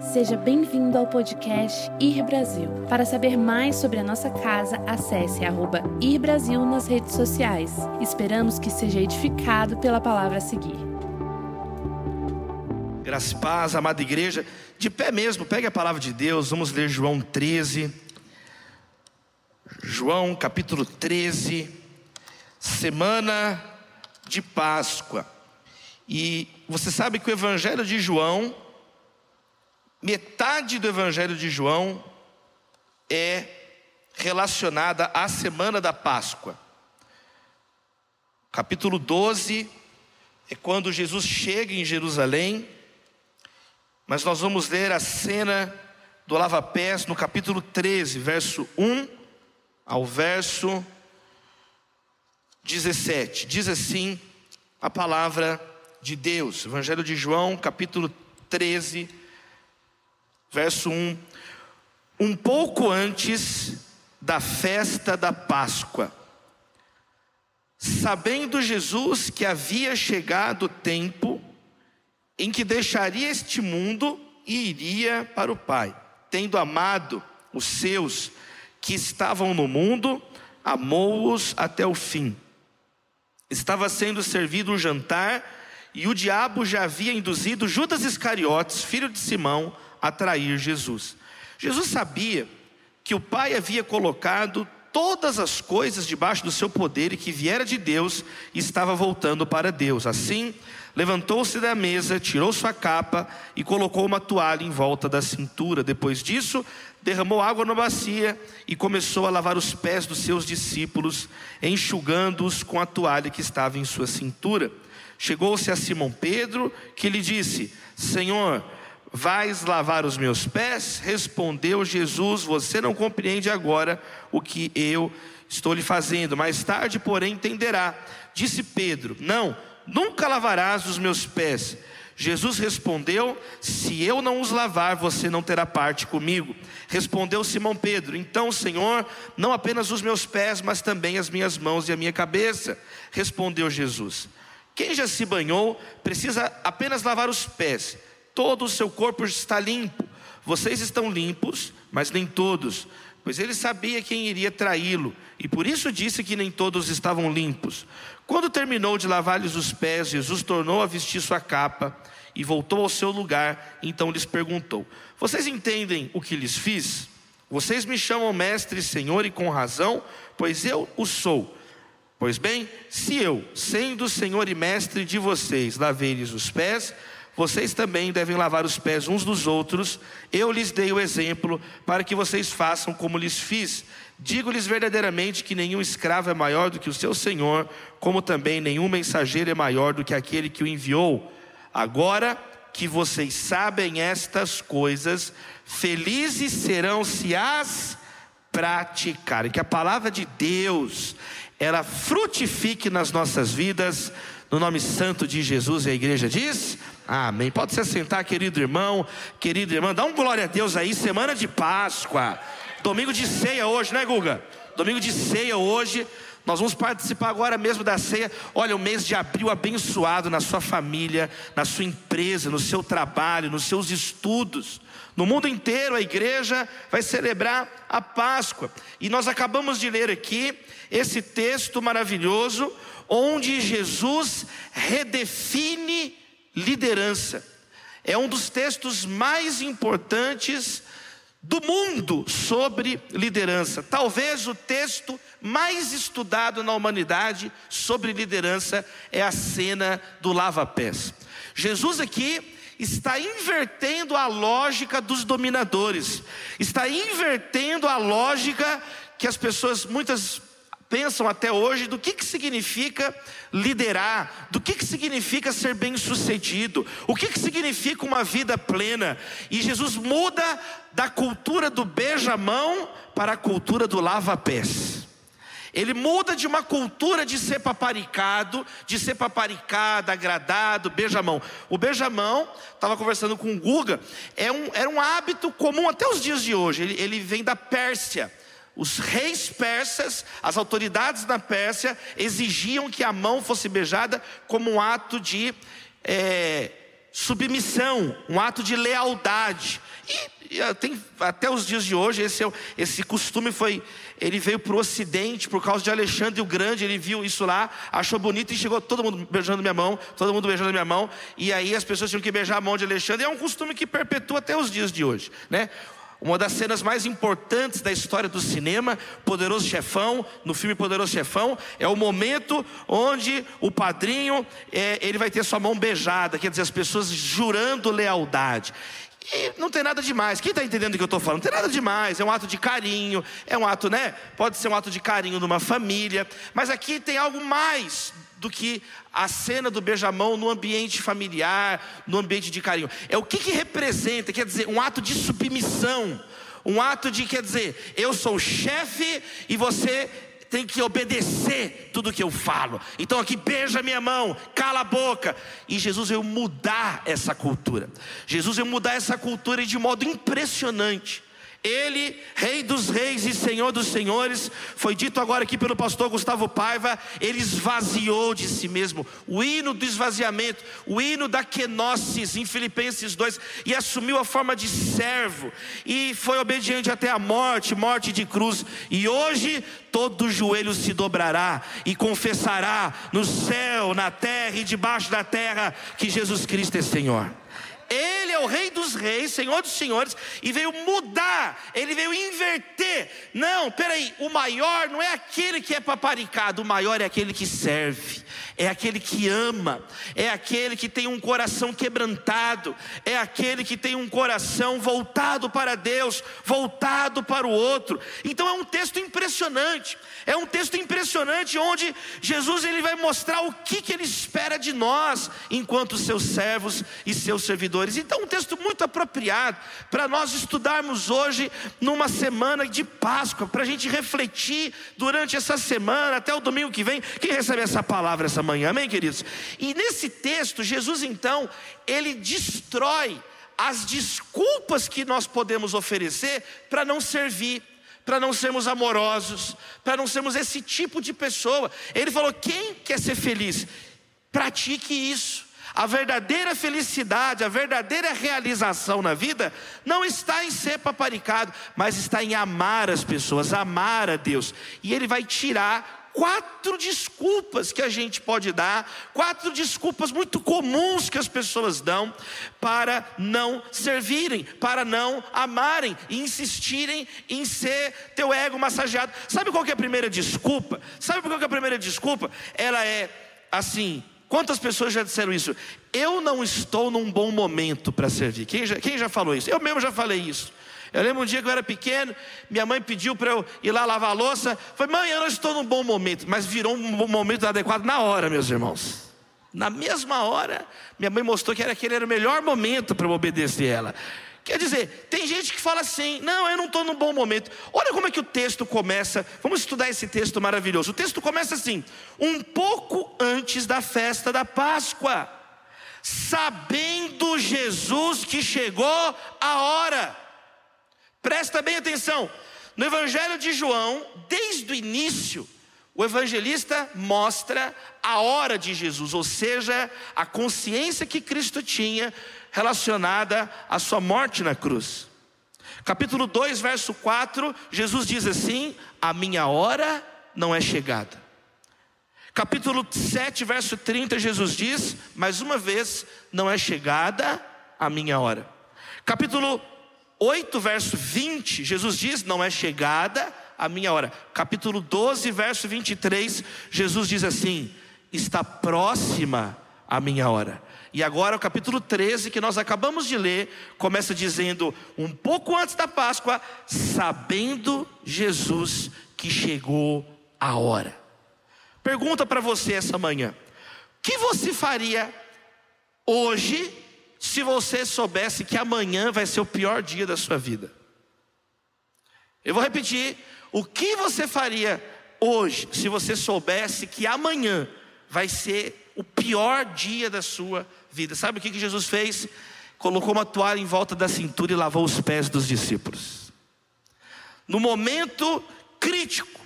Seja bem-vindo ao podcast Ir Brasil. Para saber mais sobre a nossa casa, acesse arroba Ir Brasil nas redes sociais. Esperamos que seja edificado pela palavra a seguir. Graça e paz, amada igreja. De pé mesmo, pegue a palavra de Deus, vamos ler João 13. João capítulo 13, semana de Páscoa. E você sabe que o Evangelho de João, metade do Evangelho de João é relacionada à semana da Páscoa. Capítulo 12 é quando Jesus chega em Jerusalém, mas nós vamos ler a cena do lava-pés no capítulo 13, verso 1 ao verso 17. Diz assim a palavra de Deus. Evangelho de João, capítulo 13, verso 1. Um pouco antes da festa da Páscoa, sabendo Jesus que havia chegado o tempo em que deixaria este mundo e iria para o Pai, tendo amado os seus que estavam no mundo, amou-os até o fim. Estava sendo servido um jantar e o diabo já havia induzido Judas Iscariotes, filho de Simão, a trair Jesus. Jesus sabia que o Pai havia colocado todas as coisas debaixo do seu poder e que viera de Deus e estava voltando para Deus. Assim, levantou-se da mesa, tirou sua capa e colocou uma toalha em volta da cintura. Depois disso, derramou água na bacia e começou a lavar os pés dos seus discípulos, enxugando-os com a toalha que estava em sua cintura. Chegou-se a Simão Pedro, que lhe disse: Senhor, vais lavar os meus pés? Respondeu Jesus: Você não compreende agora o que eu estou lhe fazendo, mais tarde, porém, entenderá. Disse Pedro: Não, nunca lavarás os meus pés. Jesus respondeu: Se eu não os lavar, você não terá parte comigo. Respondeu Simão Pedro: Então, Senhor, não apenas os meus pés, mas também as minhas mãos e a minha cabeça. Respondeu Jesus: quem já se banhou precisa apenas lavar os pés, todo o seu corpo está limpo. Vocês estão limpos, mas nem todos, pois ele sabia quem iria traí-lo, e por isso disse que nem todos estavam limpos. Quando terminou de lavar-lhes os pés, Jesus tornou a vestir sua capa e voltou ao seu lugar. Então lhes perguntou: Vocês entendem o que lhes fiz? Vocês me chamam mestre senhor, e com razão, pois eu o sou. Pois bem, se eu, sendo Senhor e Mestre de vocês, lavei-lhes os pés, vocês também devem lavar os pés uns dos outros. Eu lhes dei o exemplo para que vocês façam como lhes fiz. Digo-lhes verdadeiramente que nenhum escravo é maior do que o seu senhor, como também nenhum mensageiro é maior do que aquele que o enviou. Agora que vocês sabem estas coisas, felizes serão se as praticarem. Que a palavra de Deus ela frutifique nas nossas vidas, no nome santo de Jesus, e a igreja diz: Amém. Pode se assentar, querido irmão, querida irmã, dá um glória a Deus aí, semana de Páscoa, domingo de ceia hoje, né, Guga? Domingo de ceia hoje. Nós vamos participar agora mesmo da ceia. Olha, o mês de abril abençoado na sua família, na sua empresa, no seu trabalho, nos seus estudos. No mundo inteiro a igreja vai celebrar a Páscoa. E nós acabamos de ler aqui esse texto maravilhoso, onde Jesus redefine liderança. É um dos textos mais importantes do mundo sobre liderança. Talvez o texto mais estudado na humanidade sobre liderança é a cena do lava-pés. Jesus aqui está invertendo a lógica dos dominadores, está invertendo a lógica que as pessoas muitas pensam até hoje do que, que significa liderar, do que, que significa ser bem-sucedido, o que, que significa uma vida plena. E Jesus muda da cultura do beijamão para a cultura do lava-pés. Ele muda de uma cultura de ser paparicado, de ser paparicado, agradado, beijamão. O beijamão, estava conversando com o Guga, é um, era um hábito comum até os dias de hoje. Ele, ele vem da Pérsia. Os reis persas, as autoridades da Pérsia, exigiam que a mão fosse beijada como um ato de é, submissão, um ato de lealdade. E, e tem, até os dias de hoje, esse, é esse costume foi. Ele veio para o Ocidente por causa de Alexandre o Grande. Ele viu isso lá, achou bonito e chegou todo mundo beijando minha mão, todo mundo beijando minha mão. E aí as pessoas tinham que beijar a mão de Alexandre. É um costume que perpetua até os dias de hoje, né? Uma das cenas mais importantes da história do cinema, Poderoso Chefão, no filme Poderoso Chefão, é o momento onde o padrinho é, ele vai ter sua mão beijada, quer dizer, as pessoas jurando lealdade. E não tem nada demais. Quem está entendendo o que eu estou falando? Não tem nada demais. É um ato de carinho, é um ato, né? Pode ser um ato de carinho numa família, mas aqui tem algo mais do que a cena do beijamão no ambiente familiar, no ambiente de carinho. É o que, que representa, quer dizer, um ato de submissão, um ato de, quer dizer, eu sou o chefe e você tem que obedecer tudo que eu falo. Então aqui beija minha mão, cala a boca. E Jesus veio mudar essa cultura. Jesus veio mudar essa cultura de modo impressionante. Ele, Rei dos Reis e Senhor dos Senhores, foi dito agora aqui pelo pastor Gustavo Paiva, ele esvaziou de si mesmo, o hino do esvaziamento, o hino da kenosis em Filipenses 2, e assumiu a forma de servo, e foi obediente até a morte, morte de cruz, e hoje todo joelho se dobrará e confessará no céu, na terra e debaixo da terra que Jesus Cristo é Senhor. Ele é o Rei dos Reis, Senhor dos Senhores, e veio mudar, ele veio inverter. Não, peraí, o maior não é aquele que é paparicado, o maior é aquele que serve, é aquele que ama, é aquele que tem um coração quebrantado, é aquele que tem um coração voltado para Deus, voltado para o outro. Então é um texto impressionante, é um texto impressionante onde Jesus ele vai mostrar o que, que ele espera de nós, enquanto seus servos e seus servidores. Então, um texto muito apropriado para nós estudarmos hoje, numa semana de Páscoa, para a gente refletir durante essa semana, até o domingo que vem. Quem recebe essa palavra essa manhã, amém, queridos? E nesse texto, Jesus então, ele destrói as desculpas que nós podemos oferecer para não servir para não sermos amorosos, para não sermos esse tipo de pessoa. Ele falou: quem quer ser feliz? Pratique isso. A verdadeira felicidade, a verdadeira realização na vida, não está em ser paparicado, mas está em amar as pessoas, amar a Deus. E Ele vai tirar quatro desculpas que a gente pode dar, quatro desculpas muito comuns que as pessoas dão para não servirem, para não amarem e insistirem em ser teu ego massageado. Sabe qual é a primeira desculpa? Sabe qual é a primeira desculpa? Ela é assim: Quantas pessoas já disseram isso? Eu não estou num bom momento para servir. Quem já, quem já falou isso? Eu mesmo já falei isso. Eu lembro um dia que eu era pequeno, minha mãe pediu para eu ir lá lavar a louça. Falei, mãe, eu não estou num bom momento, mas virou um momento adequado na hora, meus irmãos. Na mesma hora, minha mãe mostrou que era aquele era o melhor momento para eu obedecer ela. Quer dizer, tem gente que fala assim: não, eu não estou num bom momento. Olha como é que o texto começa. Vamos estudar esse texto maravilhoso. O texto começa assim: um pouco antes da festa da Páscoa, sabendo Jesus que chegou a hora. Presta bem atenção. No Evangelho de João, desde o início, o evangelista mostra a hora de Jesus, ou seja, a consciência que Cristo tinha relacionada à sua morte na cruz. Capítulo 2, verso 4, Jesus diz assim: A minha hora não é chegada. Capítulo 7, verso 30, Jesus diz: Mais uma vez, não é chegada a minha hora. Capítulo 8, verso 20, Jesus diz: Não é chegada a minha hora. Capítulo 12, verso 23, Jesus diz assim: Está próxima a minha hora. E agora o capítulo 13 que nós acabamos de ler começa dizendo um pouco antes da Páscoa, sabendo Jesus que chegou a hora. Pergunta para você essa manhã: o que você faria hoje se você soubesse que amanhã vai ser o pior dia da sua vida? Eu vou repetir: o que você faria hoje se você soubesse que amanhã vai ser o pior dia da sua vida? Sabe o que Jesus fez? Colocou uma toalha em volta da cintura e lavou os pés dos discípulos. No momento crítico,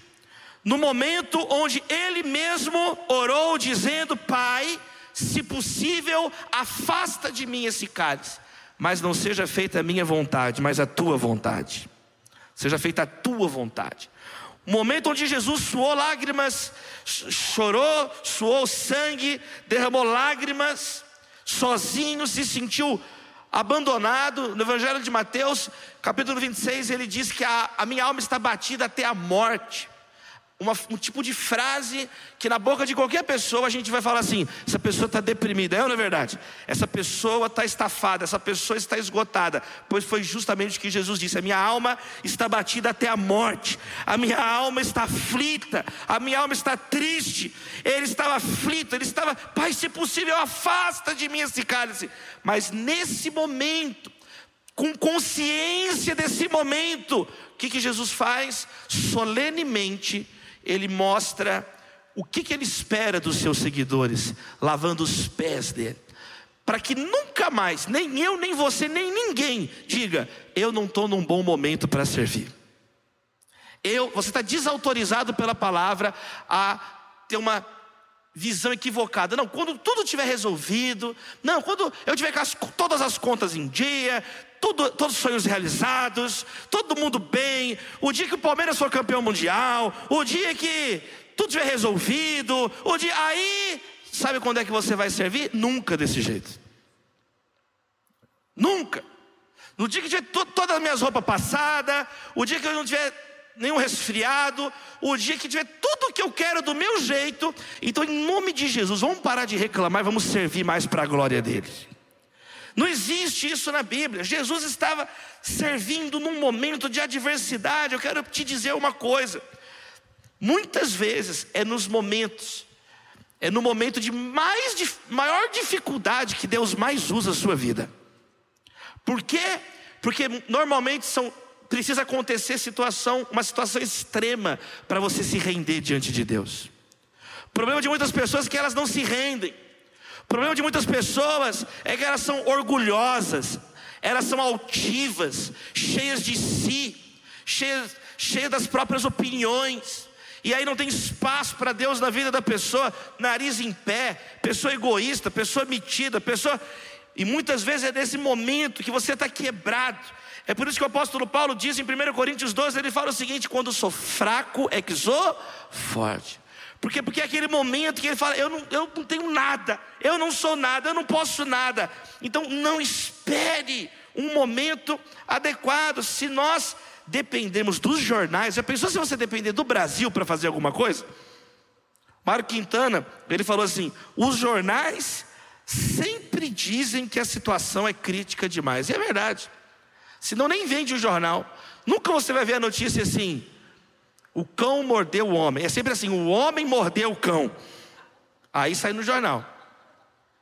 no momento onde ele mesmo orou, dizendo: Pai, se possível, afasta de mim esse cálice, mas não seja feita a minha vontade, mas a tua vontade. Seja feita a tua vontade. O momento onde Jesus suou lágrimas, chorou, suou sangue, derramou lágrimas, sozinho, se sentiu abandonado. No Evangelho de Mateus, capítulo 26, ele diz que a, a minha alma está batida até a morte uma, um tipo de frase que na boca de qualquer pessoa a gente vai falar assim: essa pessoa está deprimida, é ou não é verdade? Essa pessoa está estafada, essa pessoa está esgotada, pois foi justamente o que Jesus disse: a minha alma está batida até a morte, a minha alma está aflita, a minha alma está triste. Ele estava aflito, ele estava, Pai, se possível, afasta de mim esse cálice. Mas nesse momento, com consciência desse momento, o que, que Jesus faz? Solenemente ele mostra o que, que ele espera dos seus seguidores, lavando os pés dele, para que nunca mais, nem eu, nem você, nem ninguém diga: eu não estou num bom momento para servir. Eu, você está desautorizado pela palavra a ter uma visão equivocada. Não, quando tudo estiver resolvido, não, quando eu tiver as, todas as contas em dia, tudo, todos os sonhos realizados, todo mundo bem, o dia que o Palmeiras for campeão mundial, o dia que tudo estiver resolvido, o dia aí, sabe quando é que você vai servir? Nunca desse jeito. Nunca. No dia que tiver todas as minhas roupas passadas, o dia que eu não tiver nenhum resfriado, o dia que tiver tudo que eu quero do meu jeito, então em nome de Jesus, vamos parar de reclamar e vamos servir mais para a glória dele. Não existe isso na Bíblia. Jesus estava servindo num momento de adversidade. Eu quero te dizer uma coisa. Muitas vezes é nos momentos, é no momento de mais maior dificuldade que Deus mais usa a sua vida. Por quê? Porque normalmente são precisa acontecer situação, uma situação extrema para você se render diante de Deus. O problema de muitas pessoas é que elas não se rendem. O problema de muitas pessoas é que elas são orgulhosas, elas são altivas, cheias de si, cheias, cheias das próprias opiniões. E aí não tem espaço para Deus na vida da pessoa, nariz em pé, pessoa egoísta, pessoa metida, pessoa. E muitas vezes é nesse momento que você está quebrado. É por isso que o apóstolo Paulo diz em 1 Coríntios 12: ele fala o seguinte: quando sou fraco é que sou forte. Por quê? Porque é aquele momento que ele fala: eu não, eu não tenho nada, eu não sou nada, eu não posso nada. Então não espere um momento adequado. Se nós dependemos dos jornais, já pensou se você depender do Brasil para fazer alguma coisa? Mário Quintana, ele falou assim: os jornais sempre dizem que a situação é crítica demais. E é verdade. Senão nem vende o jornal. Nunca você vai ver a notícia assim: o cão mordeu o homem. É sempre assim: o homem mordeu o cão. Aí sai no jornal.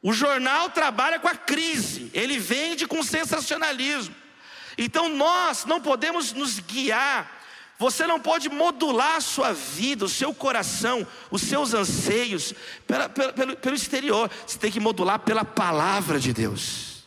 O jornal trabalha com a crise, ele vende com sensacionalismo. Então nós não podemos nos guiar, você não pode modular a sua vida, o seu coração, os seus anseios pela, pelo, pelo exterior, você tem que modular pela palavra de Deus,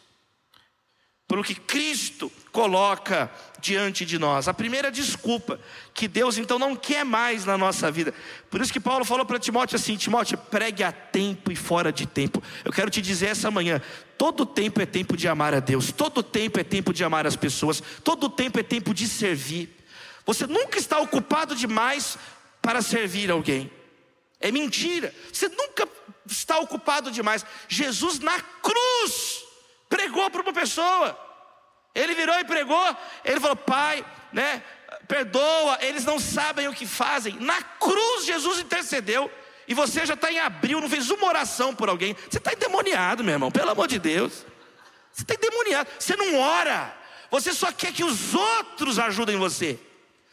pelo que Cristo coloca diante de nós. A primeira desculpa que Deus então não quer mais na nossa vida. Por isso que Paulo falou para Timóteo assim: Timóteo, pregue a tempo e fora de tempo. Eu quero te dizer essa manhã: todo tempo é tempo de amar a Deus, todo tempo é tempo de amar as pessoas, todo tempo é tempo de servir. Você nunca está ocupado demais para servir alguém. É mentira. Você nunca está ocupado demais. Jesus na cruz pregou para uma pessoa. Ele virou e pregou, ele falou: Pai, né, perdoa, eles não sabem o que fazem. Na cruz, Jesus intercedeu, e você já está em abril, não fez uma oração por alguém. Você está endemoniado, meu irmão, pelo amor de Deus. Você está endemoniado, você não ora, você só quer que os outros ajudem você.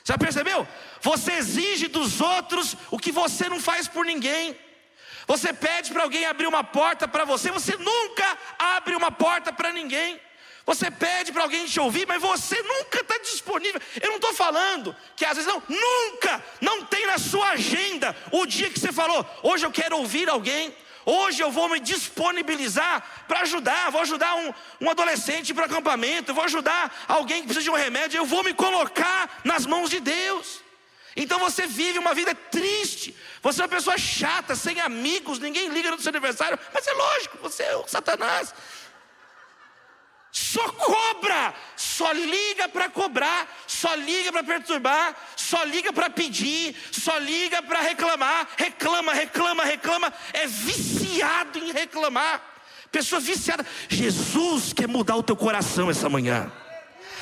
Já percebeu? Você exige dos outros o que você não faz por ninguém. Você pede para alguém abrir uma porta para você, você nunca abre uma porta para ninguém. Você pede para alguém te ouvir, mas você nunca está disponível. Eu não estou falando que às vezes não, nunca, não tem na sua agenda o dia que você falou, hoje eu quero ouvir alguém, hoje eu vou me disponibilizar para ajudar, vou ajudar um, um adolescente para acampamento, vou ajudar alguém que precisa de um remédio, eu vou me colocar nas mãos de Deus. Então você vive uma vida triste. Você é uma pessoa chata, sem amigos, ninguém liga no seu aniversário. Mas é lógico, você é o Satanás. Só cobra, só liga para cobrar, só liga para perturbar, só liga para pedir, só liga para reclamar, reclama, reclama, reclama, é viciado em reclamar. Pessoa viciada. Jesus quer mudar o teu coração essa manhã.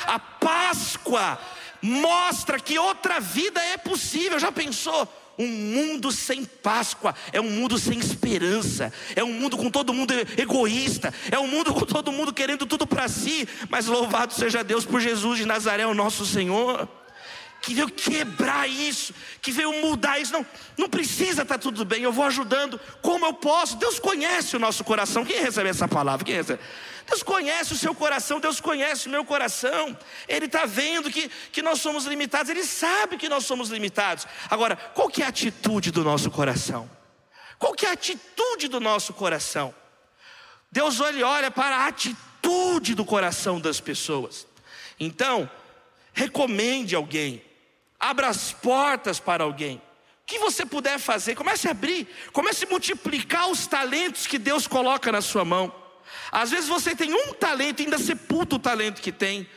A Páscoa mostra que outra vida é possível. Já pensou? Um mundo sem Páscoa é um mundo sem esperança, é um mundo com todo mundo egoísta, é um mundo com todo mundo querendo tudo para si. Mas louvado seja Deus por Jesus de Nazaré, o nosso Senhor que veio quebrar isso, que veio mudar isso. Não, não precisa estar tá tudo bem, eu vou ajudando como eu posso. Deus conhece o nosso coração. Quem recebe essa palavra? Quem recebe? Deus conhece o seu coração, Deus conhece o meu coração. Ele está vendo que, que nós somos limitados, Ele sabe que nós somos limitados. Agora, qual que é a atitude do nosso coração? Qual que é a atitude do nosso coração? Deus olha, olha para a atitude do coração das pessoas. Então, recomende alguém, abra as portas para alguém. O que você puder fazer, comece a abrir, comece a multiplicar os talentos que Deus coloca na sua mão. Às vezes você tem um talento ainda sepulta o talento que tem.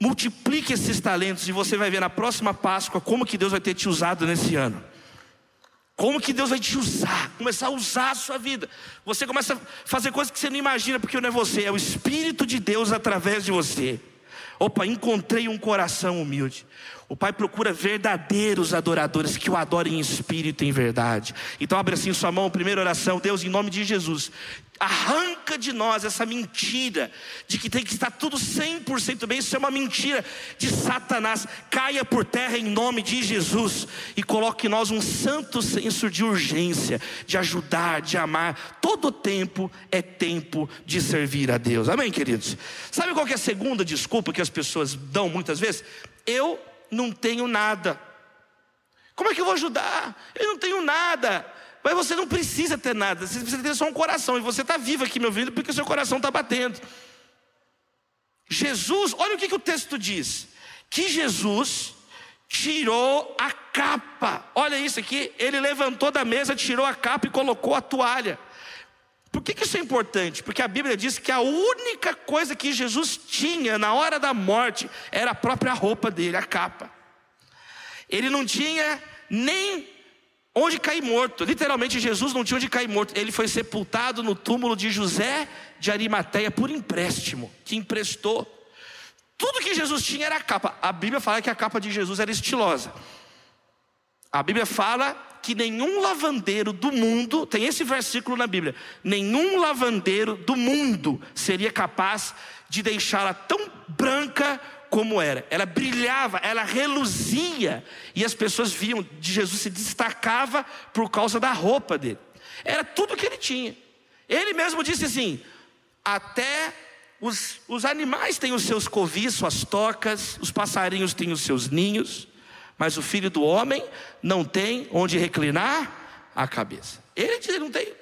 Multiplique esses talentos e você vai ver na próxima Páscoa como que Deus vai ter te usado nesse ano. Como que Deus vai te usar, começar a usar a sua vida. Você começa a fazer coisas que você não imagina, porque não é você, é o Espírito de Deus através de você. Opa, encontrei um coração humilde. O Pai procura verdadeiros adoradores que o adorem em espírito e em verdade. Então abre assim sua mão, primeira oração, Deus, em nome de Jesus, arranca de nós essa mentira de que tem que estar tudo 100% bem. Isso é uma mentira de Satanás. Caia por terra em nome de Jesus e coloque em nós um santo senso de urgência, de ajudar, de amar. Todo tempo é tempo de servir a Deus. Amém, queridos? Sabe qual é a segunda desculpa que as pessoas dão muitas vezes? Eu não tenho nada. Como é que eu vou ajudar? Eu não tenho nada. Mas você não precisa ter nada, você precisa ter só um coração. E você está vivo aqui me ouvindo porque o seu coração está batendo. Jesus, olha o que, que o texto diz: que Jesus tirou a capa. Olha isso aqui, ele levantou da mesa, tirou a capa e colocou a toalha. Por que, isso é importante? Porque a Bíblia diz que a única coisa que Jesus tinha na hora da morte era a própria roupa dele, a capa. Ele não tinha nem onde cair morto. Literalmente, Jesus não tinha onde cair morto. Ele foi sepultado no túmulo de José de Arimateia por empréstimo, que emprestou. Tudo que Jesus tinha era a capa. A Bíblia fala que a capa de Jesus era estilosa. A Bíblia fala que nenhum lavandeiro do mundo, tem esse versículo na Bíblia, nenhum lavandeiro do mundo seria capaz de deixá-la tão branca como era. Ela brilhava, ela reluzia, e as pessoas viam de Jesus se destacava por causa da roupa dele. Era tudo que ele tinha. Ele mesmo disse assim: até os, os animais têm os seus covis, suas tocas, os passarinhos têm os seus ninhos mas o filho do homem não tem onde reclinar a cabeça. Ele diz: não tem.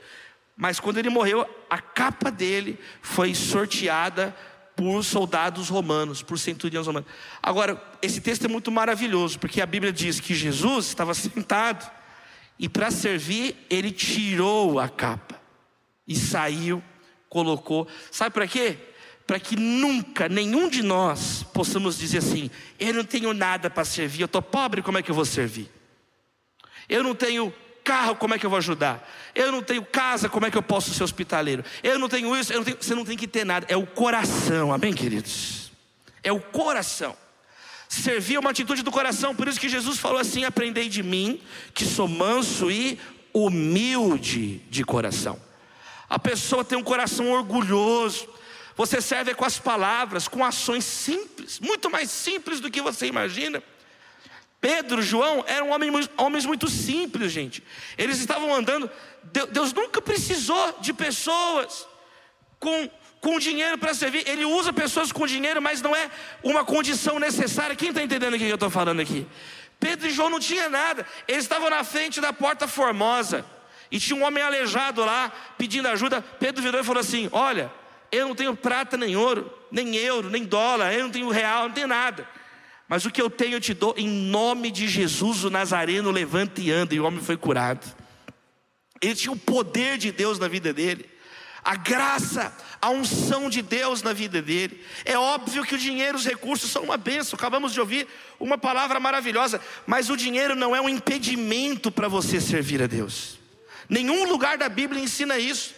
Mas quando ele morreu, a capa dele foi sorteada por soldados romanos, por centuriões romanos. Agora, esse texto é muito maravilhoso, porque a Bíblia diz que Jesus estava sentado e para servir, ele tirou a capa e saiu, colocou. Sabe para quê? Para que nunca nenhum de nós possamos dizer assim: eu não tenho nada para servir, eu estou pobre, como é que eu vou servir? Eu não tenho carro, como é que eu vou ajudar? Eu não tenho casa, como é que eu posso ser hospitaleiro? Eu não tenho isso, não tenho... você não tem que ter nada, é o coração, amém, queridos? É o coração. Servir é uma atitude do coração, por isso que Jesus falou assim: aprendei de mim, que sou manso e humilde de coração. A pessoa tem um coração orgulhoso, você serve com as palavras, com ações simples, muito mais simples do que você imagina. Pedro, João eram homens, muito simples, gente. Eles estavam andando. Deus nunca precisou de pessoas com, com dinheiro para servir. Ele usa pessoas com dinheiro, mas não é uma condição necessária. Quem está entendendo o que eu estou falando aqui? Pedro e João não tinham nada. Eles estavam na frente da porta formosa. E tinha um homem aleijado lá, pedindo ajuda. Pedro virou e falou assim: Olha, eu não tenho prata nem ouro, nem euro, nem dólar, eu não tenho real, não tenho nada. Mas o que eu tenho eu te dou em nome de Jesus, o Nazareno, levanta e anda, e o homem foi curado. Ele tinha o poder de Deus na vida dele, a graça, a unção de Deus na vida dele. É óbvio que o dinheiro, os recursos são uma benção. Acabamos de ouvir uma palavra maravilhosa, mas o dinheiro não é um impedimento para você servir a Deus. Nenhum lugar da Bíblia ensina isso.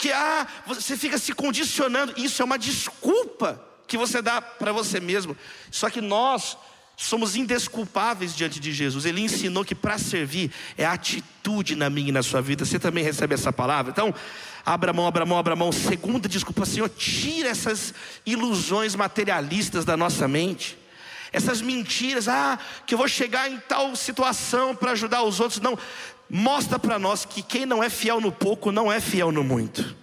Que ah, você fica se condicionando. Isso é uma desculpa que você dá para você mesmo. Só que nós somos indesculpáveis diante de Jesus. Ele ensinou que para servir é atitude na minha e na sua vida. Você também recebe essa palavra? Então, abra mão, abra mão, abra mão. Segunda desculpa, Senhor, tira essas ilusões materialistas da nossa mente. Essas mentiras, ah, que eu vou chegar em tal situação para ajudar os outros. Não, mostra para nós que quem não é fiel no pouco não é fiel no muito.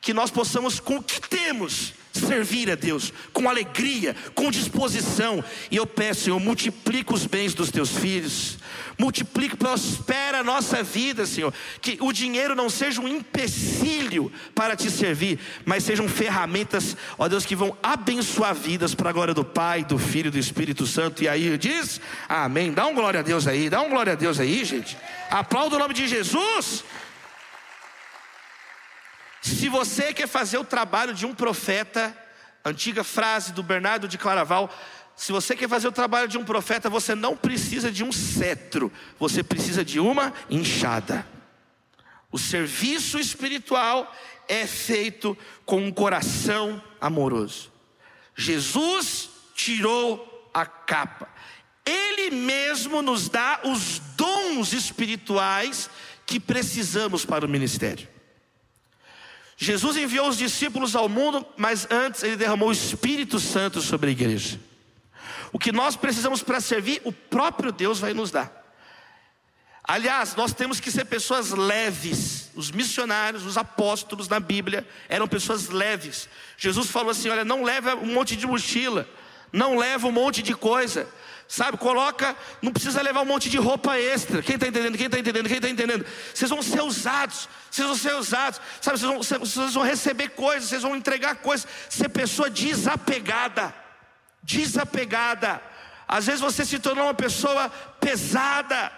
Que nós possamos, com o que temos, servir a Deus com alegria, com disposição. E eu peço, Senhor, multiplica os bens dos teus filhos, multiplica, prospera a nossa vida, Senhor. Que o dinheiro não seja um empecilho para te servir, mas sejam ferramentas, ó Deus, que vão abençoar vidas para a glória do Pai, do Filho e do Espírito Santo. E aí diz, Amém. Dá um glória a Deus aí, dá um glória a Deus aí, gente. Aplauda o nome de Jesus. Se você quer fazer o trabalho de um profeta, antiga frase do Bernardo de Claraval, se você quer fazer o trabalho de um profeta, você não precisa de um cetro, você precisa de uma enxada. O serviço espiritual é feito com um coração amoroso. Jesus tirou a capa. Ele mesmo nos dá os dons espirituais que precisamos para o ministério. Jesus enviou os discípulos ao mundo, mas antes ele derramou o Espírito Santo sobre a igreja. O que nós precisamos para servir, o próprio Deus vai nos dar. Aliás, nós temos que ser pessoas leves. Os missionários, os apóstolos na Bíblia eram pessoas leves. Jesus falou assim: olha, não leva um monte de mochila, não leva um monte de coisa. Sabe, coloca, não precisa levar um monte de roupa extra. Quem está entendendo? Quem está entendendo? Quem está entendendo? Vocês vão ser usados, vocês vão ser usados, sabe? Vocês vão, vocês vão receber coisas, vocês vão entregar coisas. Ser pessoa desapegada, desapegada. Às vezes você se tornou uma pessoa pesada.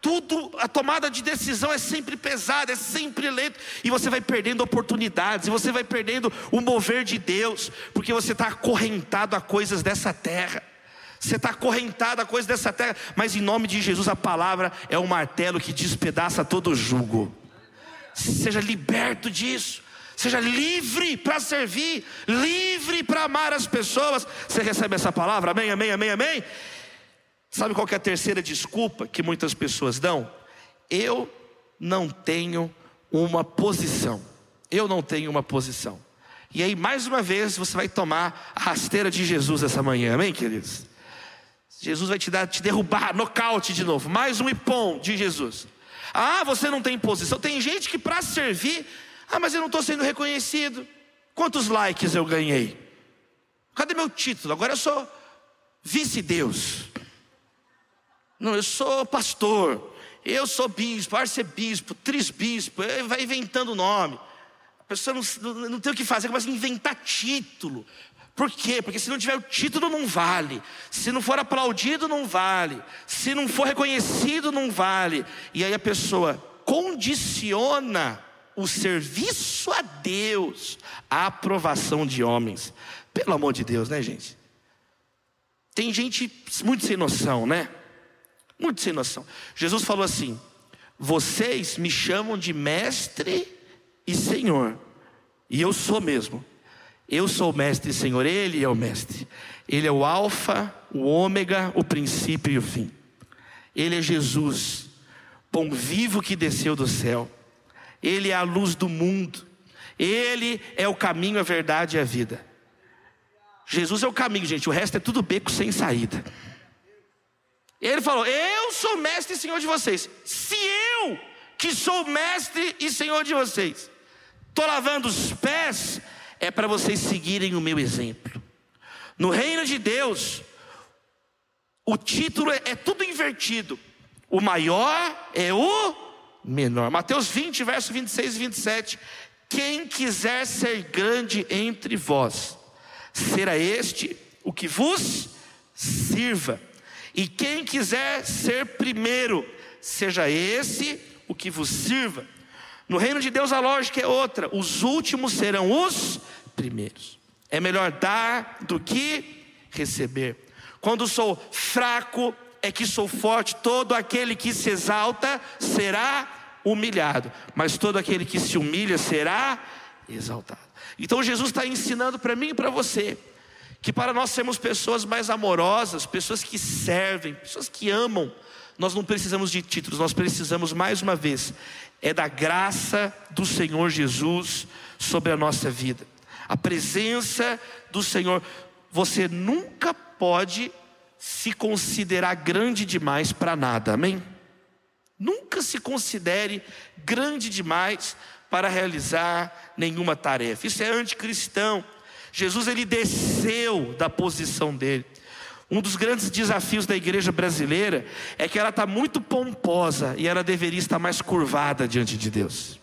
Tudo, a tomada de decisão é sempre pesada, é sempre lento, e você vai perdendo oportunidades, e você vai perdendo o mover de Deus, porque você está acorrentado a coisas dessa terra. Você está acorrentado a coisa dessa terra, mas em nome de Jesus a palavra é o martelo que despedaça todo o jugo. Seja liberto disso. Seja livre para servir, livre para amar as pessoas. Você recebe essa palavra? Amém, amém, amém, amém. Sabe qual é a terceira desculpa que muitas pessoas dão? Eu não tenho uma posição. Eu não tenho uma posição. E aí, mais uma vez, você vai tomar a rasteira de Jesus essa manhã, amém, queridos? Jesus vai te dar, te derrubar, nocaute de novo. Mais um ipom de Jesus. Ah, você não tem posição. Tem gente que para servir, ah, mas eu não estou sendo reconhecido. Quantos likes eu ganhei? Cadê meu título? Agora eu sou vice-deus. Não, eu sou pastor. Eu sou bispo, arcebispo, trisbispo. Vai inventando nome. A pessoa não, não, não tem o que fazer, começa a inventar título. Por quê? Porque se não tiver o título, não vale. Se não for aplaudido, não vale. Se não for reconhecido, não vale. E aí a pessoa condiciona o serviço a Deus à aprovação de homens. Pelo amor de Deus, né, gente? Tem gente muito sem noção, né? Muito sem noção. Jesus falou assim: Vocês me chamam de mestre e senhor, e eu sou mesmo. Eu sou o mestre e Senhor, Ele é o mestre. Ele é o Alfa, o Ômega, o princípio e o fim. Ele é Jesus, pão vivo que desceu do céu. Ele é a luz do mundo. Ele é o caminho, a verdade e a vida. Jesus é o caminho, gente. O resto é tudo beco sem saída. Ele falou: Eu sou mestre e senhor de vocês. Se eu, que sou mestre e senhor de vocês, estou lavando os pés, é para vocês seguirem o meu exemplo. No reino de Deus, o título é, é tudo invertido. O maior é o menor. Mateus 20, verso 26 e 27. Quem quiser ser grande entre vós, será este o que vos sirva. E quem quiser ser primeiro, seja esse o que vos sirva. No reino de Deus a lógica é outra: os últimos serão os primeiros. É melhor dar do que receber. Quando sou fraco, é que sou forte. Todo aquele que se exalta será humilhado, mas todo aquele que se humilha será exaltado. Então Jesus está ensinando para mim e para você que para nós sermos pessoas mais amorosas, pessoas que servem, pessoas que amam, nós não precisamos de títulos, nós precisamos mais uma vez é da graça do Senhor Jesus sobre a nossa vida. A presença do Senhor. Você nunca pode se considerar grande demais para nada, amém? Nunca se considere grande demais para realizar nenhuma tarefa. Isso é anticristão. Jesus ele desceu da posição dele. Um dos grandes desafios da igreja brasileira é que ela está muito pomposa e ela deveria estar mais curvada diante de Deus.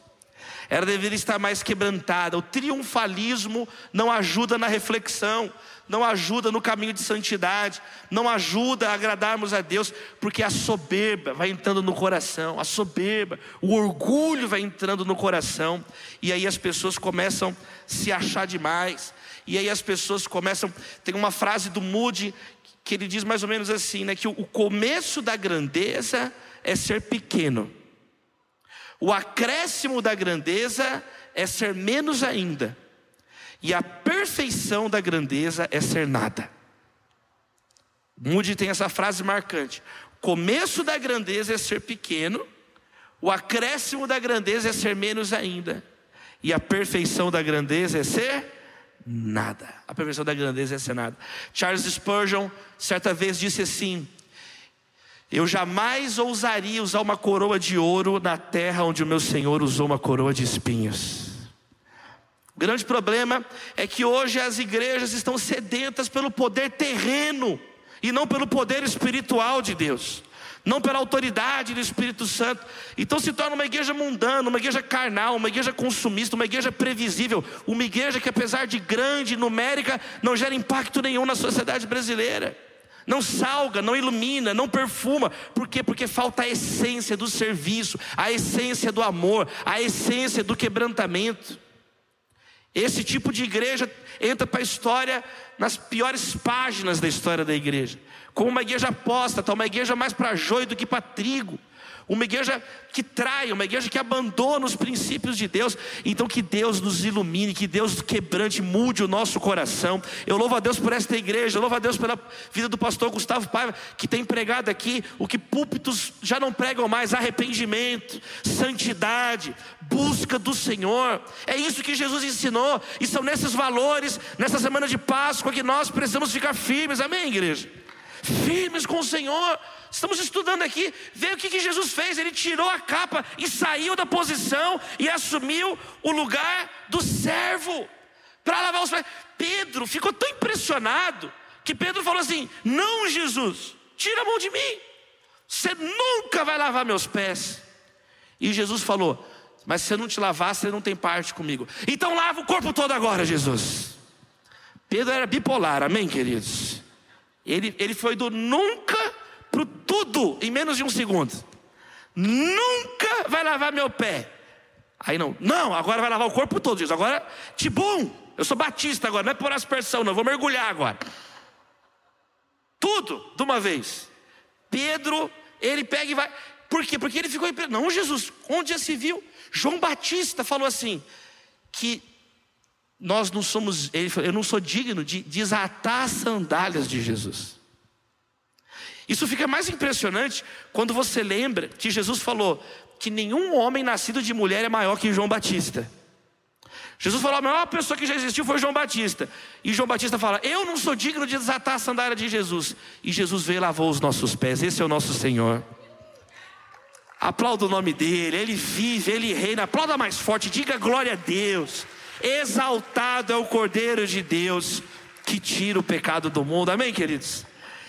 Ela deveria estar mais quebrantada. O triunfalismo não ajuda na reflexão, não ajuda no caminho de santidade, não ajuda a agradarmos a Deus, porque a soberba vai entrando no coração, a soberba, o orgulho vai entrando no coração, e aí as pessoas começam a se achar demais, e aí as pessoas começam. Tem uma frase do Moody que ele diz mais ou menos assim, né, que o começo da grandeza é ser pequeno. O acréscimo da grandeza é ser menos ainda. E a perfeição da grandeza é ser nada. Moody tem essa frase marcante. Começo da grandeza é ser pequeno, o acréscimo da grandeza é ser menos ainda. E a perfeição da grandeza é ser nada. A perfeição da grandeza é ser nada. Charles Spurgeon, certa vez, disse assim: Eu jamais ousaria usar uma coroa de ouro na terra onde o meu Senhor usou uma coroa de espinhos. O grande problema é que hoje as igrejas estão sedentas pelo poder terreno e não pelo poder espiritual de Deus não pela autoridade do Espírito Santo. Então se torna uma igreja mundana, uma igreja carnal, uma igreja consumista, uma igreja previsível, uma igreja que, apesar de grande, numérica, não gera impacto nenhum na sociedade brasileira. Não salga, não ilumina, não perfuma. Por quê? Porque falta a essência do serviço, a essência do amor, a essência do quebrantamento. Esse tipo de igreja entra para a história nas piores páginas da história da igreja como uma igreja apóstata, uma igreja mais para joio do que para trigo, uma igreja que trai, uma igreja que abandona os princípios de Deus. Então, que Deus nos ilumine, que Deus quebrante, mude o nosso coração. Eu louvo a Deus por esta igreja, eu louvo a Deus pela vida do pastor Gustavo Paiva, que tem pregado aqui o que púlpitos já não pregam mais: arrependimento, santidade, busca do Senhor. É isso que Jesus ensinou, e são nesses valores, nessa semana de Páscoa, que nós precisamos ficar firmes, amém, igreja? Firmes com o Senhor. Estamos estudando aqui, vê o que, que Jesus fez. Ele tirou a capa e saiu da posição e assumiu o lugar do servo para lavar os pés. Pedro ficou tão impressionado que Pedro falou assim: Não, Jesus, tira a mão de mim, você nunca vai lavar meus pés. E Jesus falou: Mas se eu não te lavar, você não tem parte comigo. Então lava o corpo todo agora, Jesus. Pedro era bipolar, amém, queridos? Ele, ele foi do nunca para o tudo em menos de um segundo. Nunca vai lavar meu pé. Aí não, não, agora vai lavar o corpo todo, Jesus. Agora, tibum, eu sou batista agora, não é por aspersão, não, vou mergulhar agora. Tudo de uma vez. Pedro, ele pega e vai. Por quê? Porque ele ficou impressionado. Não, Jesus, onde já se viu? João Batista falou assim: que nós não somos, ele falou, eu não sou digno de desatar as sandálias de Jesus. Isso fica mais impressionante quando você lembra que Jesus falou que nenhum homem nascido de mulher é maior que João Batista. Jesus falou: a maior pessoa que já existiu foi João Batista. E João Batista fala: Eu não sou digno de desatar a sandália de Jesus. E Jesus veio e lavou os nossos pés. Esse é o nosso Senhor. Aplauda o nome dele. Ele vive, ele reina. Aplauda mais forte. Diga glória a Deus. Exaltado é o Cordeiro de Deus que tira o pecado do mundo. Amém, queridos?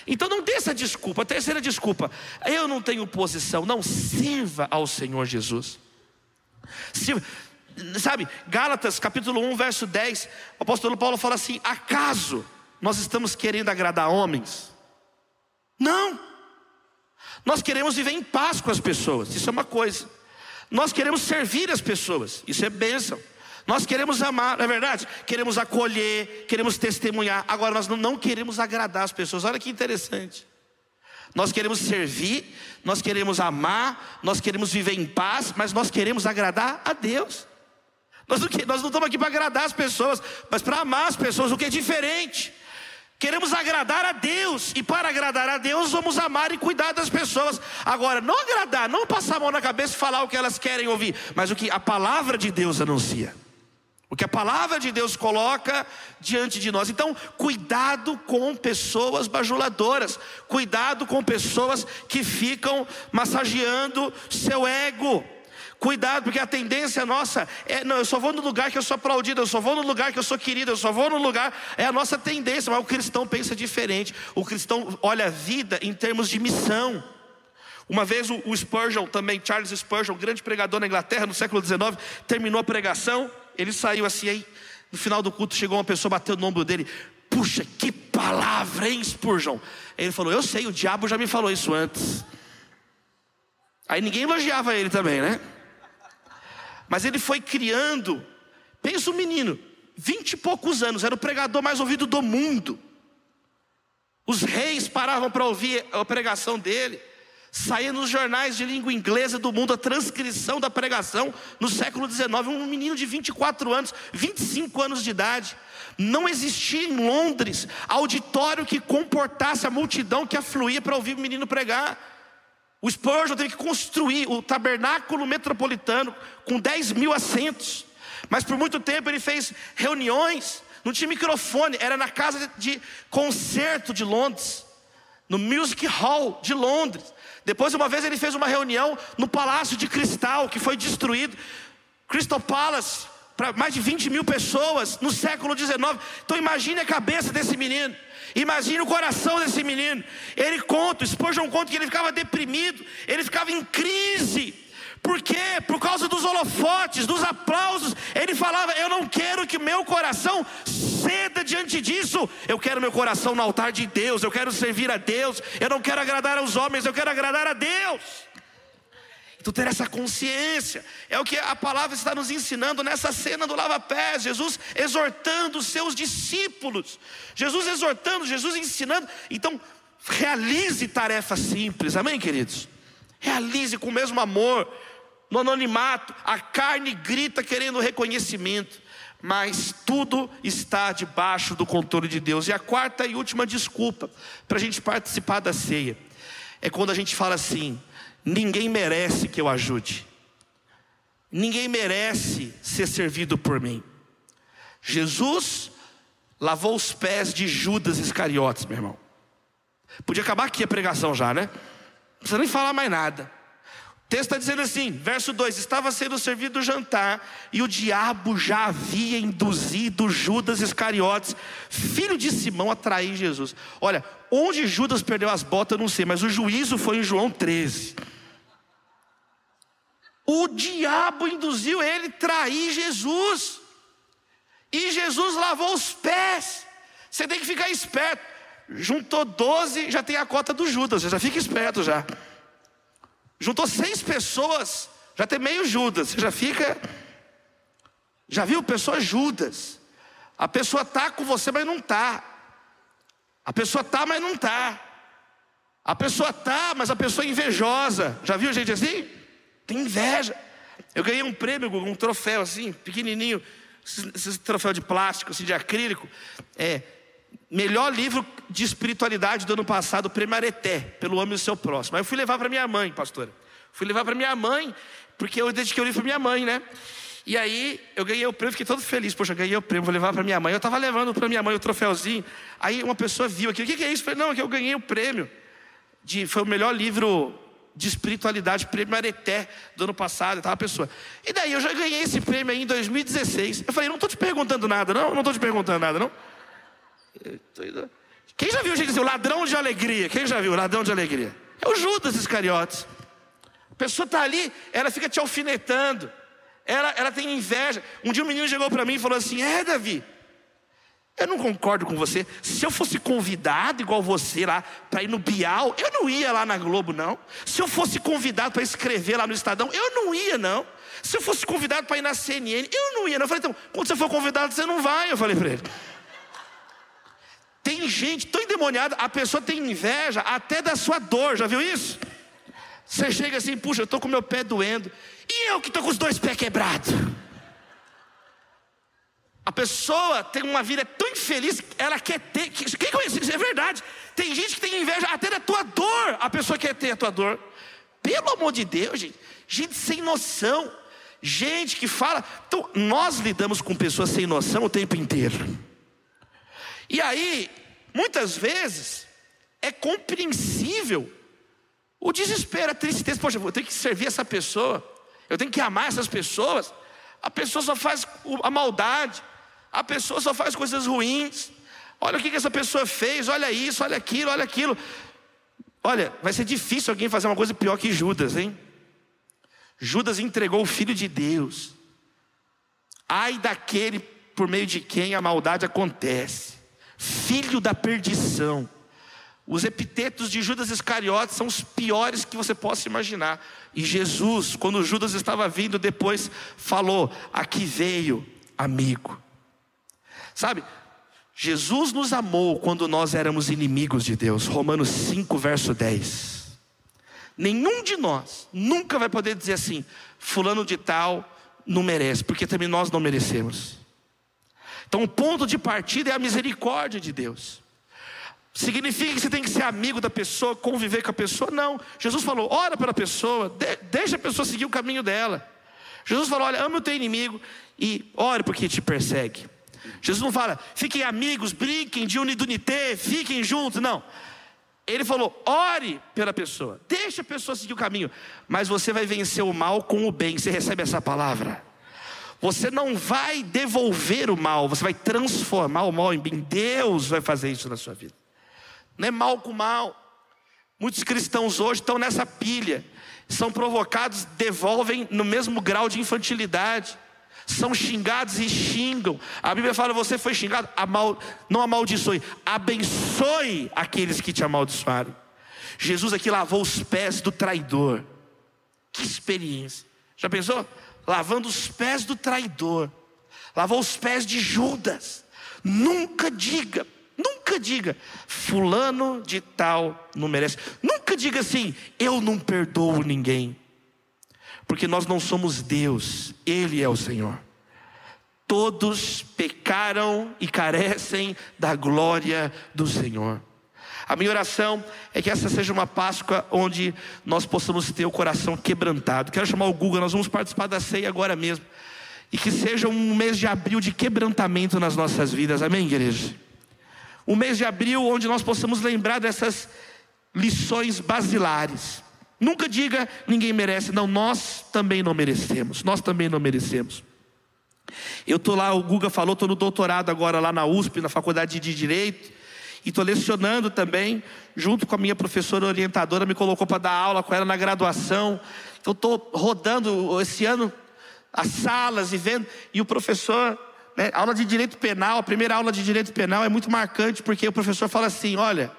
Então não dê essa desculpa. Terceira desculpa, eu não tenho posição. Não sirva ao Senhor Jesus. Sirva. Sabe, Gálatas capítulo 1, verso 10, o apóstolo Paulo fala assim: acaso nós estamos querendo agradar homens? Não. Nós queremos viver em paz com as pessoas, isso é uma coisa. Nós queremos servir as pessoas, isso é bênção. Nós queremos amar, não é verdade? Queremos acolher, queremos testemunhar. Agora, nós não queremos agradar as pessoas. Olha que interessante. Nós queremos servir, nós queremos amar, nós queremos viver em paz, mas nós queremos agradar a Deus. Nós não, nós não estamos aqui para agradar as pessoas, mas para amar as pessoas, o que é diferente. Queremos agradar a Deus, e para agradar a Deus, vamos amar e cuidar das pessoas. Agora, não agradar, não passar a mão na cabeça e falar o que elas querem ouvir, mas o que a palavra de Deus anuncia. O que a palavra de Deus coloca diante de nós. Então, cuidado com pessoas bajuladoras, cuidado com pessoas que ficam massageando seu ego. Cuidado, porque a tendência nossa é, não, eu só vou no lugar que eu sou aplaudido, eu só vou no lugar que eu sou querido, eu só vou no lugar, é a nossa tendência, mas o cristão pensa diferente. O cristão olha a vida em termos de missão. Uma vez o, Spurgeon, também, Charles Spurgeon, grande pregador na Inglaterra no século XIX, terminou a pregação, ele saiu assim, aí no final do culto chegou uma pessoa, bateu no ombro dele, puxa, que palavra, hein, Spurgeon? Ele falou, eu sei, o diabo já me falou isso antes. Aí ninguém elogiava ele também, né? Mas ele foi criando, pensa o um menino, vinte e poucos anos, era o pregador mais ouvido do mundo. Os reis paravam para ouvir a pregação dele. Saía nos jornais de língua inglesa do mundo a transcrição da pregação no século XIX. Um menino de 24 anos, 25 anos de idade. Não existia em Londres auditório que comportasse a multidão que afluía para ouvir o menino pregar. O Spurgeon teve que construir o tabernáculo metropolitano com 10 mil assentos. Mas por muito tempo ele fez reuniões, não tinha microfone, era na casa de concerto de Londres, no Music Hall de Londres. Depois, uma vez, ele fez uma reunião no Palácio de Cristal, que foi destruído. Crystal Palace, para mais de 20 mil pessoas no século XIX. Então, imagine a cabeça desse menino. Imagine o coração desse menino. Ele conta, o Spurgeon conta que ele ficava deprimido, ele ficava em crise. Por quê? Por causa dos holofotes, dos aplausos. Ele falava: Eu não quero que meu coração ceda diante disso. Eu quero meu coração no altar de Deus. Eu quero servir a Deus. Eu não quero agradar aos homens, eu quero agradar a Deus. Então, ter essa consciência é o que a palavra está nos ensinando nessa cena do lava-pés. Jesus exortando os seus discípulos, Jesus exortando, Jesus ensinando. Então, realize tarefas simples, amém, queridos? Realize com o mesmo amor, no anonimato. A carne grita querendo reconhecimento, mas tudo está debaixo do controle de Deus. E a quarta e última desculpa para a gente participar da ceia é quando a gente fala assim Ninguém merece que eu ajude. Ninguém merece ser servido por mim. Jesus lavou os pés de Judas Iscariotes, meu irmão. Podia acabar aqui a pregação já, né? Não precisa nem falar mais nada. Texto está dizendo assim, verso 2: Estava sendo servido o jantar, e o diabo já havia induzido Judas Iscariotes, filho de Simão, a trair Jesus. Olha, onde Judas perdeu as botas, eu não sei, mas o juízo foi em João 13. O diabo induziu ele a trair Jesus. E Jesus lavou os pés. Você tem que ficar esperto. Juntou 12, já tem a cota do Judas, já fica esperto já. Juntou seis pessoas, já tem meio Judas, já fica. Já viu? Pessoa Judas. A pessoa tá com você, mas não tá. A pessoa tá, mas não tá. A pessoa tá, mas a pessoa é invejosa. Já viu gente assim? tem inveja. Eu ganhei um prêmio, um troféu assim, pequenininho, esse troféu de plástico, assim, de acrílico. É, melhor livro de espiritualidade do ano passado, prêmio Areté, pelo Ame o Seu Próximo. Aí eu fui levar para minha mãe, pastora. Fui levar para minha mãe, porque eu dediquei o livro para minha mãe, né? E aí eu ganhei o prêmio, fiquei todo feliz. Poxa, ganhei o prêmio, vou levar para minha mãe. Eu estava levando para minha mãe o troféuzinho. Aí uma pessoa viu aqui, o que, que é isso? Eu falei, não, é que eu ganhei o prêmio. De, foi o melhor livro de espiritualidade, prêmio Areté do ano passado, a pessoa. E daí eu já ganhei esse prêmio aí em 2016. Eu falei, não estou te perguntando nada, não, não estou te perguntando nada, não. Quem já viu gente dizer o ladrão de alegria? Quem já viu o ladrão de alegria? É o Judas Iscariotes. A pessoa está ali, ela fica te alfinetando, ela, ela tem inveja. Um dia um menino chegou para mim e falou assim: É, Davi, Eu não concordo com você. Se eu fosse convidado igual você lá para ir no Bial, eu não ia lá na Globo, não. Se eu fosse convidado para escrever lá no Estadão, eu não ia, não. Se eu fosse convidado para ir na CNN, eu não ia, não. Eu falei, então, quando você for convidado, você não vai. Eu falei para ele. Tem gente tão endemoniada, a pessoa tem inveja até da sua dor, já viu isso? Você chega assim, puxa, eu estou com meu pé doendo, e eu que estou com os dois pés quebrados. A pessoa tem uma vida tão infeliz, ela quer ter. Quem conhece isso? É verdade. Tem gente que tem inveja até da tua dor. A pessoa quer ter a tua dor. Pelo amor de Deus, gente. Gente sem noção. Gente que fala. Então, nós lidamos com pessoas sem noção o tempo inteiro. E aí, muitas vezes, é compreensível o desespero, a tristeza. Poxa, eu tenho que servir essa pessoa. Eu tenho que amar essas pessoas. A pessoa só faz a maldade. A pessoa só faz coisas ruins. Olha o que, essa pessoa fez, olha isso, olha aquilo, olha aquilo. Olha, vai ser difícil alguém fazer uma coisa pior que Judas, hein? Judas entregou o filho de Deus. Ai daquele por meio de quem a maldade acontece. Filho da perdição. Os epitetos de Judas Iscariotes são os piores que você possa imaginar. E Jesus, quando Judas estava vindo depois, falou: Aqui veio amigo. Sabe, Jesus nos amou quando nós éramos inimigos de Deus. Romanos 5, verso 10. Nenhum de nós nunca vai poder dizer assim: Fulano de Tal não merece, porque também nós não merecemos. Então, o ponto de partida é a misericórdia de Deus. Significa que você tem que ser amigo da pessoa, conviver com a pessoa? Não. Jesus falou: ora pela pessoa, de, deixa a pessoa seguir o caminho dela. Jesus falou: olha, ama o teu inimigo e ore porque te persegue. Jesus não fala, fiquem amigos, brinquem de unidunité, fiquem juntos. Não. Ele falou, ore pela pessoa, deixa a pessoa seguir o caminho, mas você vai vencer o mal com o bem. Você recebe essa palavra? Você não vai devolver o mal, você vai transformar o mal em bem. Deus vai fazer isso na sua vida. Não é mal com mal. Muitos cristãos hoje estão nessa pilha, são provocados, devolvem no mesmo grau de infantilidade são xingados e xingam. A Bíblia fala: você foi xingado, amal, não amaldiçoe, abençoe aqueles que te amaldiçoaram. Jesus aqui lavou os pés do traidor. Que experiência. Já pensou? Lavando os pés do traidor. Lavou os pés de Judas. Nunca diga, nunca diga, fulano de tal não merece. Nunca diga assim, eu não perdoo ninguém porque nós não somos Deus, Ele é o Senhor. Todos pecaram e carecem da glória do Senhor. A minha oração é que essa seja uma Páscoa onde nós possamos ter o coração quebrantado. Quero chamar o Google, nós vamos participar da ceia agora mesmo. E que seja um mês de abril de quebrantamento nas nossas vidas, amém, igreja? Um mês de abril onde nós possamos lembrar dessas lições basilares. Nunca diga ninguém merece, não, nós também não merecemos, nós também não merecemos. Eu estou lá, o Guga falou, estou no doutorado agora lá na USP, na Faculdade de Direito, e estou lecionando também, junto com a minha professora orientadora, me colocou para dar aula com ela na graduação. Então estou rodando esse ano as salas e vendo, e o professor, né, aula de direito penal, a primeira aula de direito penal é muito marcante, porque o professor fala assim: olha,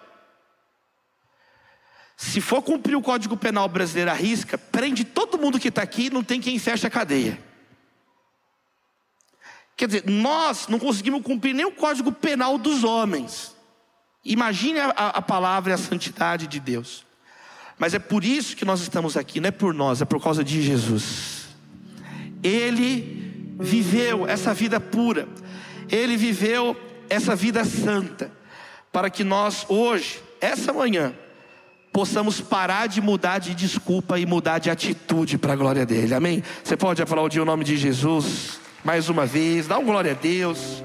se for cumprir o Código Penal brasileiro à risca, prende todo mundo que está aqui, não tem quem feche a cadeia. Quer dizer, nós não conseguimos cumprir nem o Código Penal dos homens. Imagine a, a palavra e a santidade de Deus. Mas é por isso que nós estamos aqui, não é por nós, é por causa de Jesus. Ele viveu essa vida pura, ele viveu essa vida santa, para que nós hoje, essa manhã, possamos parar de mudar de desculpa e mudar de atitude para a glória dele. Amém? Você pode aplaudir o nome de Jesus mais uma vez, dá glória a Deus.